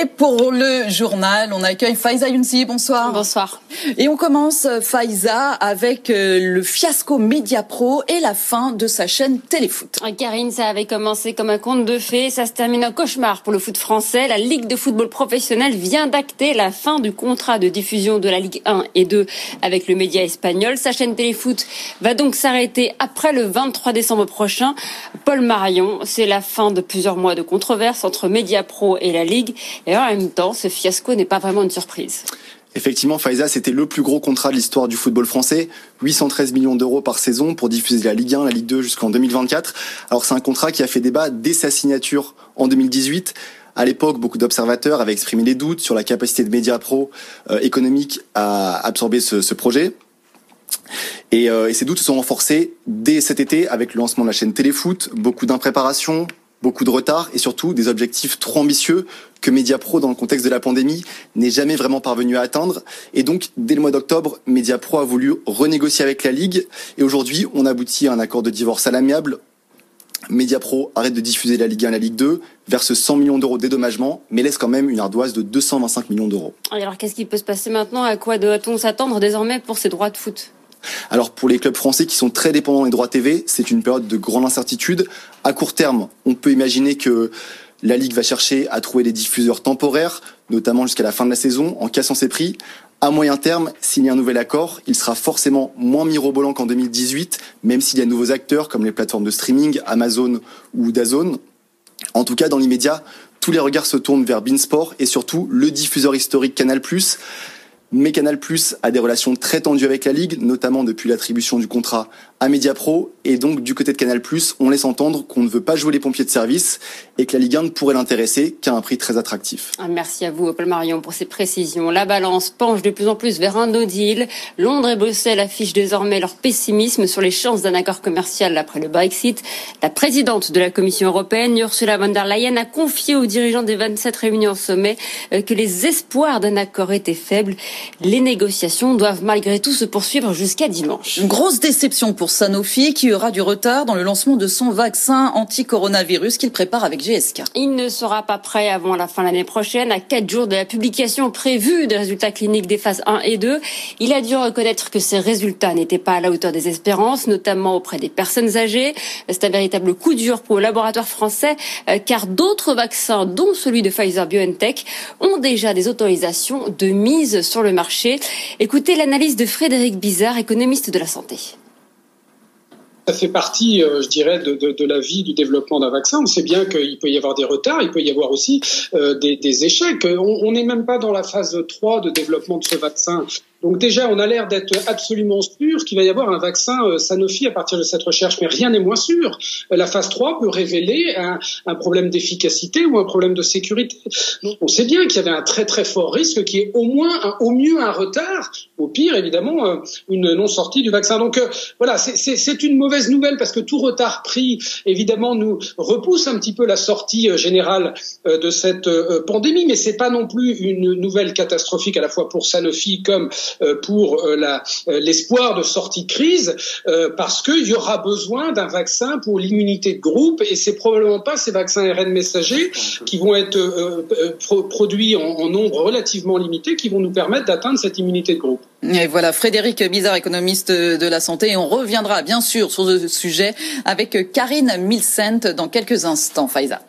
Et pour le journal, on accueille Faiza Younsi. Bonsoir. Bonsoir. Et on commence, Faiza, avec euh, le fiasco Mediapro et la fin de sa chaîne Téléfoot. Karine, ça avait commencé comme un conte de fées. Ça se termine en cauchemar pour le foot français. La Ligue de football professionnel vient d'acter la fin du contrat de diffusion de la Ligue 1 et 2 avec le média espagnol. Sa chaîne Téléfoot va donc s'arrêter après le 23 décembre prochain. Paul Marion, c'est la fin de plusieurs mois de controverse entre Mediapro et la Ligue. Et en même temps, ce fiasco n'est pas vraiment une surprise. Effectivement, Faiza, c'était le plus gros contrat de l'histoire du football français. 813 millions d'euros par saison pour diffuser la Ligue 1, la Ligue 2 jusqu'en 2024. Alors c'est un contrat qui a fait débat dès sa signature en 2018. À l'époque, beaucoup d'observateurs avaient exprimé des doutes sur la capacité de Mediapro euh, économique à absorber ce, ce projet. Et, euh, et, ces doutes se sont renforcés dès cet été avec le lancement de la chaîne Téléfoot, beaucoup d'impréparation, beaucoup de retard et surtout des objectifs trop ambitieux que Mediapro, dans le contexte de la pandémie, n'est jamais vraiment parvenu à atteindre. Et donc, dès le mois d'octobre, Mediapro a voulu renégocier avec la Ligue. Et aujourd'hui, on aboutit à un accord de divorce à l'amiable. Mediapro arrête de diffuser la Ligue 1 et la Ligue 2, verse 100 millions d'euros de dédommagement, mais laisse quand même une ardoise de 225 millions d'euros. Alors, qu'est-ce qui peut se passer maintenant? À quoi doit-on s'attendre désormais pour ces droits de foot? Alors pour les clubs français qui sont très dépendants des droits TV, c'est une période de grande incertitude. À court terme, on peut imaginer que la Ligue va chercher à trouver des diffuseurs temporaires, notamment jusqu'à la fin de la saison, en cassant ses prix. À moyen terme, s'il y a un nouvel accord, il sera forcément moins mirobolant qu'en 2018, même s'il y a de nouveaux acteurs comme les plateformes de streaming, Amazon ou Dazone. En tout cas, dans l'immédiat, tous les regards se tournent vers Beansport et surtout le diffuseur historique Canal+, mais Canal Plus a des relations très tendues avec la Ligue, notamment depuis l'attribution du contrat à Mediapro. Et donc, du côté de Canal on laisse entendre qu'on ne veut pas jouer les pompiers de service et que la Ligue 1 ne pourrait l'intéresser qu'à un prix très attractif. Ah, merci à vous, Paul Marion, pour ces précisions. La balance penche de plus en plus vers un no deal. Londres et Bruxelles affichent désormais leur pessimisme sur les chances d'un accord commercial après le Brexit. La présidente de la Commission européenne, Ursula von der Leyen, a confié aux dirigeants des 27 réunions au sommet euh, que les espoirs d'un accord étaient faibles. Les négociations doivent malgré tout se poursuivre jusqu'à dimanche. Une grosse déception pour Sanofi qui aura du retard dans le lancement de son vaccin anti-coronavirus qu'il prépare avec GSK. Il ne sera pas prêt avant la fin de l'année prochaine, à quatre jours de la publication prévue des résultats cliniques des phases 1 et 2. Il a dû reconnaître que ces résultats n'étaient pas à la hauteur des espérances, notamment auprès des personnes âgées. C'est un véritable coup dur pour le laboratoire français, euh, car d'autres vaccins, dont celui de Pfizer BioNTech, ont déjà des autorisations de mise sur le marché. Écoutez l'analyse de Frédéric Bizarre, économiste de la santé ça fait partie, euh, je dirais, de, la vie du développement d'un vaccin. On sait bien qu'il peut y avoir des retards, il peut y avoir aussi euh, des, des, échecs. On n'est même pas dans la phase 3 de développement de ce vaccin. Donc déjà, on a l'air d'être absolument sûr qu'il va y avoir un vaccin euh, Sanofi à partir de cette recherche, mais rien n'est moins sûr. La phase 3 peut révéler un, problème d'efficacité ou un problème de sécurité. On sait bien qu'il y avait un très très fort risque qui est au moins, au mieux un retard, au pire évidemment euh, une non-sortie du vaccin. Donc euh, voilà, c'est une mauvaise nouvelle parce que tout retard pris évidemment nous repousse un petit peu la sortie générale de cette pandémie, mais c'est pas non plus une nouvelle catastrophique à la fois pour Sanofi comme euh, pour euh, euh, l'espoir de sortie de crise, parce qu'il y aura besoin d'un vaccin pour l'immunité de groupe, et c'est probablement pas ces vaccins ARN messagers qui vont être produits en, nombre relativement limité qui vont nous permettre d'atteindre cette immunité de groupe. Et voilà, Frédéric Bizarre, économiste de la santé, et on reviendra bien sûr sur ce sujet avec Karine Milcent dans quelques instants, Faiza.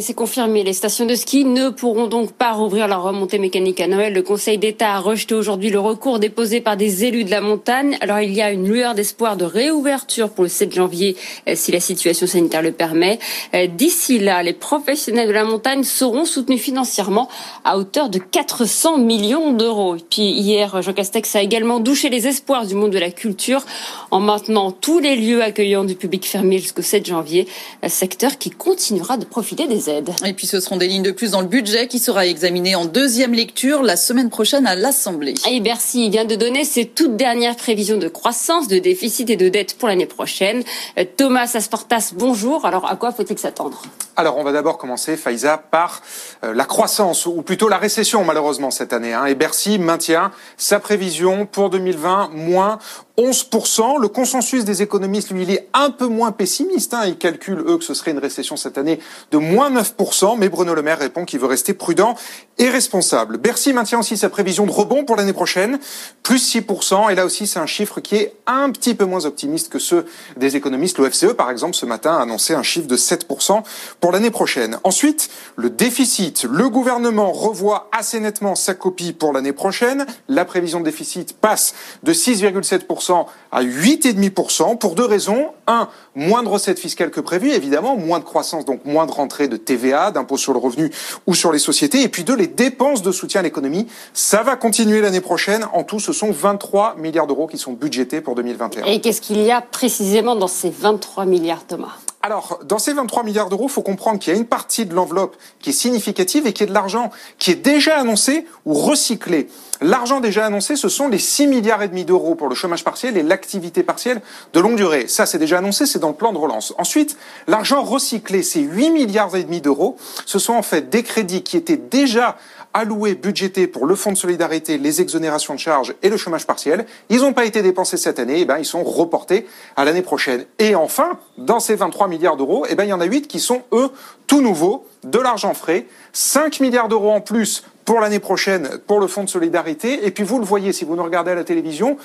C'est confirmé, les stations de ski ne pourront donc pas rouvrir leur remontée mécanique à Noël. Le Conseil d'État a rejeté aujourd'hui le recours recours déposé par des élus de la montagne. Alors il y a une lueur d'espoir de réouverture pour le 7 janvier euh, si la situation sanitaire le permet. Euh, d'ici là, les professionnels de la montagne seront soutenus financièrement à hauteur de 400 millions d'euros. Puis hier, Jean Castex a également douché les espoirs du monde de la culture en maintenant tous les lieux accueillants du public fermé jusqu'au 7 janvier, un secteur qui continuera de profiter des aides. Et puis ce seront des lignes de plus dans le budget qui sera examiné en deuxième lecture la semaine prochaine à l'Assemblée. Et Bercy vient de donner ses toutes dernières prévisions de croissance, de déficit et de dette pour l'année prochaine. Euh, Thomas Asportas, bonjour. Alors, à quoi faut-il s'attendre? Alors, on va d'abord commencer, Faiza, par euh, la croissance, ou plutôt la récession, malheureusement, cette année. Hein. Et Bercy maintient sa prévision pour 2020, moins 11%. Le consensus des économistes, lui, il est un peu moins pessimiste. Hein. Ils calculent, eux, que ce serait une récession cette année de moins 9%. Mais Bruno Le Maire répond qu'il veut rester prudent et responsable. Bercy maintient aussi sa prévision de rebond pour l'année prochaine, plus 6%. Et là aussi, c'est un chiffre qui est un petit peu moins optimiste que ceux des économistes. L'OFCE, par exemple, ce matin a annoncé un chiffre de 7% pour l'année prochaine. Ensuite, le déficit. Le gouvernement revoit assez nettement sa copie pour l'année prochaine. La prévision de déficit passe de 6,7% à 8,5% pour deux raisons. Un, moins de recettes fiscales que prévu, évidemment, moins de croissance, donc moins de rentrée de TVA, d'impôt sur le revenu ou sur les sociétés. Et puis deux, les dépenses de soutien à l'économie, ça va continuer l'année prochaine. En tout, ce sont 23 milliards d'euros qui sont budgétés pour 2021. Et qu'est-ce qu'il y a précisément dans ces 23 milliards, Thomas? Alors, dans ces 23 milliards d'euros, il faut comprendre qu'il y a une partie de l'enveloppe qui est significative et qui est de l'argent qui est déjà annoncé ou recyclé. L'argent déjà annoncé, ce sont les 6 milliards et demi d'euros pour le chômage partiel et l'activité partielle de longue durée. Ça, c'est déjà annoncé, c'est dans le plan de relance. Ensuite, l'argent recyclé, ces 8 milliards et demi d'euros, ce sont en fait des crédits qui étaient déjà alloués, budgétés pour le fonds de solidarité, les exonérations de charges et le chômage partiel. Ils n'ont pas été dépensés cette année, et eh ben, ils sont reportés à l'année prochaine. Et enfin, dans ces 23 milliards d'euros, eh ben, il y en a 8 qui sont, eux, tout nouveaux, de l'argent frais, 5 milliards d'euros en plus pour l'année prochaine pour le fonds de solidarité. Et puis vous le voyez si vous nous regardez à la télévision,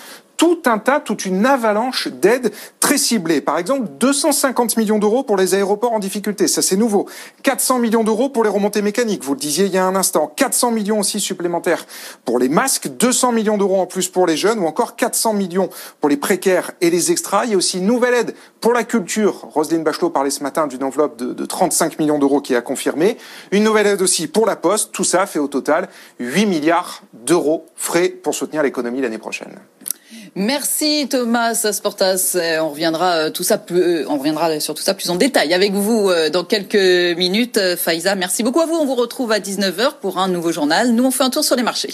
tout un tas, toute une avalanche d'aides très ciblées. Par exemple, 250 millions d'euros pour les aéroports en difficulté, ça c'est nouveau. 400 millions d'euros pour les remontées mécaniques, vous le disiez il y a un instant. 400 millions aussi supplémentaires pour les masques, 200 millions d'euros en plus pour les jeunes ou encore 400 millions pour les précaires et les extras. Il y a aussi une nouvelle aide pour la culture. Roselyne Bachelot parlait ce matin d'une enveloppe de, de 35 millions d'euros qui a confirmé. Une nouvelle aide aussi pour la Poste. Tout ça fait au total 8 milliards d'euros frais pour soutenir l'économie l'année prochaine. Merci Thomas Sportas. On reviendra euh, tout ça plus, euh, on reviendra sur tout ça plus en détail avec vous euh, dans quelques minutes. Faiza, merci beaucoup à vous. On vous retrouve à 19h pour un nouveau journal. Nous, on fait un tour sur les marchés.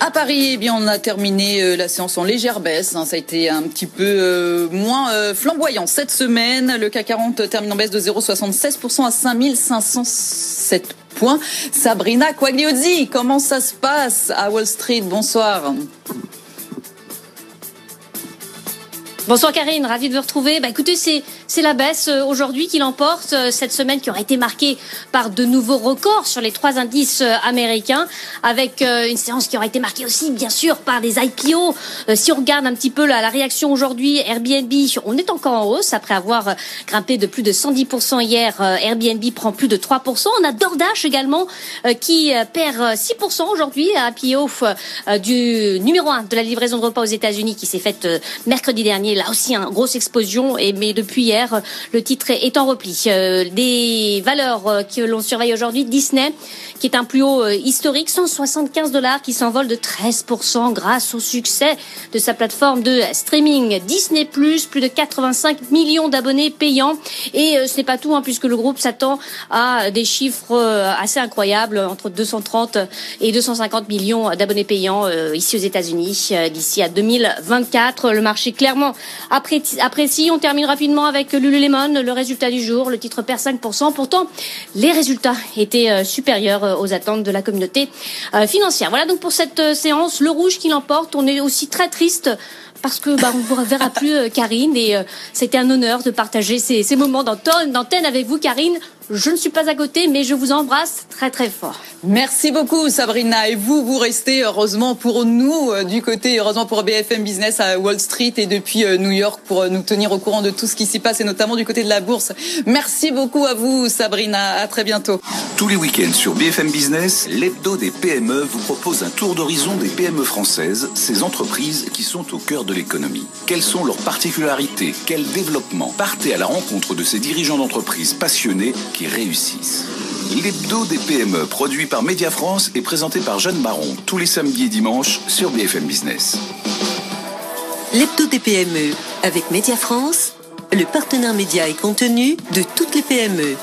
À Paris, eh bien, on a terminé la séance en légère baisse. Hein. Ça a été un petit peu moins flamboyant cette semaine. Le CAC 40 termine en baisse de 0,76% à 5507 Sabrina Quagliozzi, comment ça se passe à Wall Street? Bonsoir. Bonsoir Karine, ravie de vous retrouver. Bah écoutez, c'est c'est la baisse euh, aujourd'hui qui l'emporte euh, cette semaine qui aura été marquée par de nouveaux records sur les trois indices euh, américains, avec une séance qui aura été marquée aussi bien sûr par des IPO. Si on regarde un petit peu la, la réaction aujourd'hui, Airbnb, on est encore en hausse après avoir grimpé de plus de 110% hier. Airbnb prend plus de 3%. On a DoorDash également qui perd 6% aujourd'hui, IPO du numéro 1 de la livraison de repas aux États-Unis qui s'est faite mercredi dernier là aussi, une grosse explosion. Et mais depuis hier, le titre est en repli. Euh, des valeurs euh, que l'on surveille aujourd'hui, Disney, qui est un plus haut euh, historique, 175 dollars, qui s'envole de 13% grâce au succès de sa plateforme de streaming Disney+, plus de 85 millions d'abonnés payants. Et ce n'est pas tout, hein, puisque le groupe s'attend à des chiffres assez incroyables, entre 230 et 250 millions d'abonnés payants ici aux États-Unis d'ici à 2024. Le marché clairement après, si on termine rapidement avec Lululemon, le résultat du jour, le titre perd 5%. Pourtant, les résultats étaient euh, supérieurs euh, aux attentes de la communauté euh, financière. Voilà donc pour cette séance, le rouge qui l'emporte. On est aussi très triste parce que bah, on ne verra plus Karine et c'était un honneur de partager ces, ces moments d'antenne avec vous Karine. Je ne suis pas à côté, mais je vous embrasse très très fort. Merci beaucoup Sabrina. Et vous, vous restez heureusement pour nous euh, du côté, heureusement pour BFM Business à Wall Street et depuis euh, New York pour euh, nous tenir au courant de tout ce qui s'y passe et notamment du côté de la bourse. Merci beaucoup à vous Sabrina. À très bientôt. Tous les week-ends sur BFM Business, l'hebdo des PME vous propose un tour d'horizon des PME françaises, ces entreprises qui sont au cœur de l'économie. Quelles sont leurs particularités? Quel développement? Partez à la rencontre de ces dirigeants d'entreprises passionnés qui réussissent. L'hebdo des PME, produit par Média France et présenté par Jeanne Baron, tous les samedis et dimanches sur BFM Business. L'hebdo des PME, avec Média France, le partenaire média et contenu de toutes les PME.